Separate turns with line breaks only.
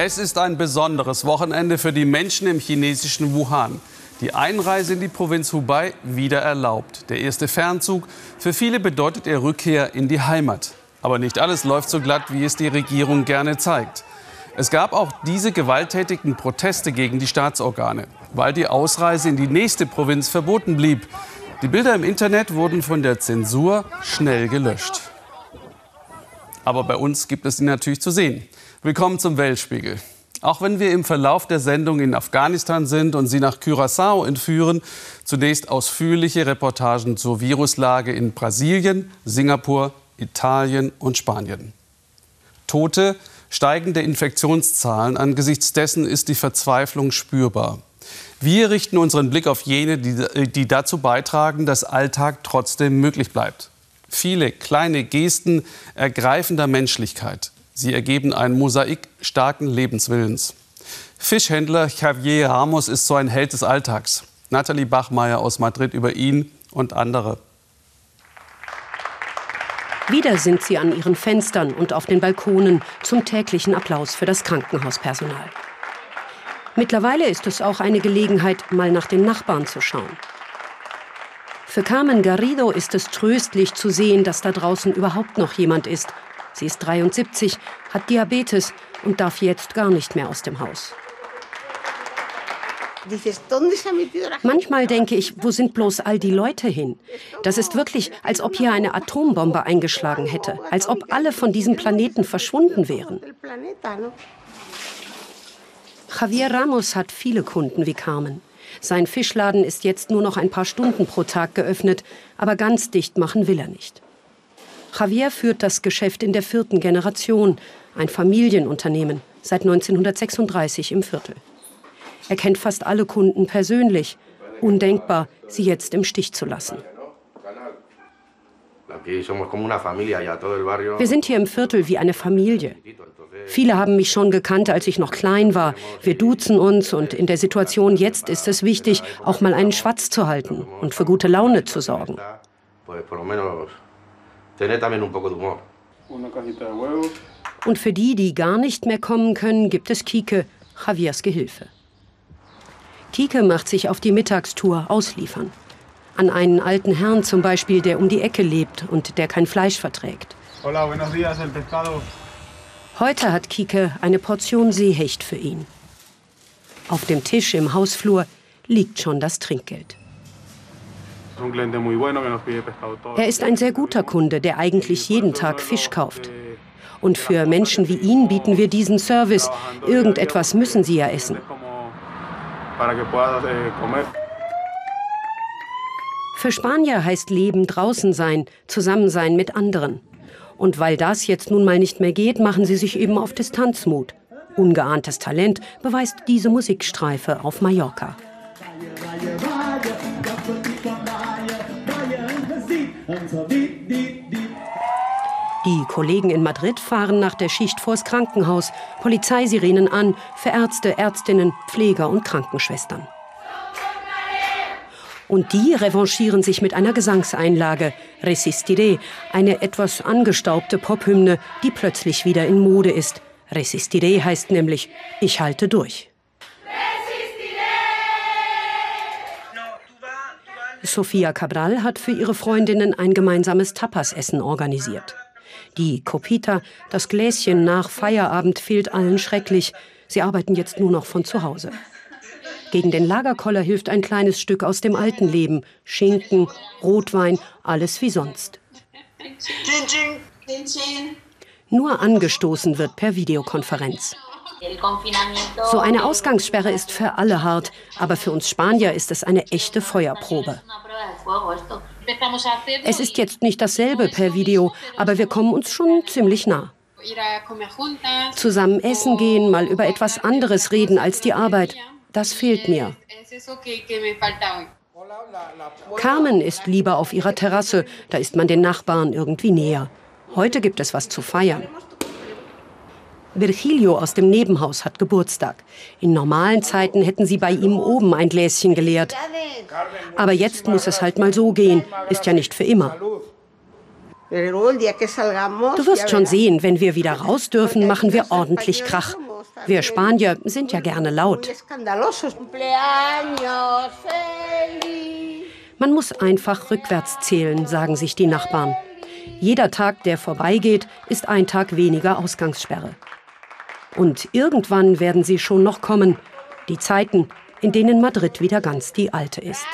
Es ist ein besonderes Wochenende für die Menschen im chinesischen Wuhan. Die Einreise in die Provinz Hubei wieder erlaubt. Der erste Fernzug. Für viele bedeutet er Rückkehr in die Heimat. Aber nicht alles läuft so glatt, wie es die Regierung gerne zeigt. Es gab auch diese gewalttätigen Proteste gegen die Staatsorgane, weil die Ausreise in die nächste Provinz verboten blieb. Die Bilder im Internet wurden von der Zensur schnell gelöscht. Aber bei uns gibt es sie natürlich zu sehen. Willkommen zum Weltspiegel. Auch wenn wir im Verlauf der Sendung in Afghanistan sind und Sie nach Curaçao entführen, zunächst ausführliche Reportagen zur Viruslage in Brasilien, Singapur, Italien und Spanien. Tote, steigende Infektionszahlen, angesichts dessen ist die Verzweiflung spürbar. Wir richten unseren Blick auf jene, die, die dazu beitragen, dass Alltag trotzdem möglich bleibt. Viele kleine Gesten ergreifender Menschlichkeit. Sie ergeben ein Mosaik starken Lebenswillens. Fischhändler Javier Ramos ist so ein Held des Alltags. Nathalie Bachmeier aus Madrid über ihn und andere.
Wieder sind sie an ihren Fenstern und auf den Balkonen zum täglichen Applaus für das Krankenhauspersonal. Mittlerweile ist es auch eine Gelegenheit, mal nach den Nachbarn zu schauen. Für Carmen Garrido ist es tröstlich zu sehen, dass da draußen überhaupt noch jemand ist, Sie ist 73, hat Diabetes und darf jetzt gar nicht mehr aus dem Haus. Manchmal denke ich, wo sind bloß all die Leute hin? Das ist wirklich, als ob hier eine Atombombe eingeschlagen hätte, als ob alle von diesem Planeten verschwunden wären. Javier Ramos hat viele Kunden wie Carmen. Sein Fischladen ist jetzt nur noch ein paar Stunden pro Tag geöffnet, aber ganz dicht machen will er nicht. Javier führt das Geschäft in der vierten Generation, ein Familienunternehmen, seit 1936 im Viertel. Er kennt fast alle Kunden persönlich. Undenkbar, sie jetzt im Stich zu lassen. Wir sind hier im Viertel wie eine Familie. Viele haben mich schon gekannt, als ich noch klein war. Wir duzen uns und in der Situation jetzt ist es wichtig, auch mal einen Schwatz zu halten und für gute Laune zu sorgen tener también un poco de humor. Und für die, die gar nicht mehr kommen können, gibt es Kike, Javiers Gehilfe. Kike macht sich auf die Mittagstour ausliefern. An einen alten Herrn zum Beispiel, der um die Ecke lebt und der kein Fleisch verträgt. Hola, buenos días, el pescado. Heute hat Kike eine Portion Seehecht für ihn. Auf dem Tisch im Hausflur liegt schon das Trinkgeld. Er ist ein sehr guter Kunde, der eigentlich jeden Tag Fisch kauft. Und für Menschen wie ihn bieten wir diesen Service. Irgendetwas müssen sie ja essen. Eh, für Spanier heißt Leben draußen sein, zusammen sein mit anderen. Und weil das jetzt nun mal nicht mehr geht, machen sie sich eben auf Distanzmut. Ungeahntes Talent beweist diese Musikstreife auf Mallorca. Die Kollegen in Madrid fahren nach der Schicht vors Krankenhaus, Polizeisirenen an, für Ärzte, Ärztinnen, Pfleger und Krankenschwestern. Und die revanchieren sich mit einer Gesangseinlage, Resistiré, eine etwas angestaubte Pophymne, die plötzlich wieder in Mode ist. Resistiré heißt nämlich, ich halte durch. Sofia Cabral hat für ihre Freundinnen ein gemeinsames Tapasessen organisiert. Die Copita, das Gläschen nach Feierabend, fehlt allen schrecklich. Sie arbeiten jetzt nur noch von zu Hause. Gegen den Lagerkoller hilft ein kleines Stück aus dem alten Leben. Schinken, Rotwein, alles wie sonst. Nur angestoßen wird per Videokonferenz. So eine Ausgangssperre ist für alle hart, aber für uns Spanier ist es eine echte Feuerprobe. Es ist jetzt nicht dasselbe per Video, aber wir kommen uns schon ziemlich nah. Zusammen essen gehen, mal über etwas anderes reden als die Arbeit, das fehlt mir. Carmen ist lieber auf ihrer Terrasse, da ist man den Nachbarn irgendwie näher. Heute gibt es was zu feiern. Virgilio aus dem Nebenhaus hat Geburtstag. In normalen Zeiten hätten sie bei ihm oben ein Gläschen geleert. Aber jetzt muss es halt mal so gehen. Ist ja nicht für immer. Du wirst schon sehen, wenn wir wieder raus dürfen, machen wir ordentlich Krach. Wir Spanier sind ja gerne laut. Man muss einfach rückwärts zählen, sagen sich die Nachbarn. Jeder Tag, der vorbeigeht, ist ein Tag weniger Ausgangssperre. Und irgendwann werden sie schon noch kommen, die Zeiten, in denen Madrid wieder ganz die alte ist.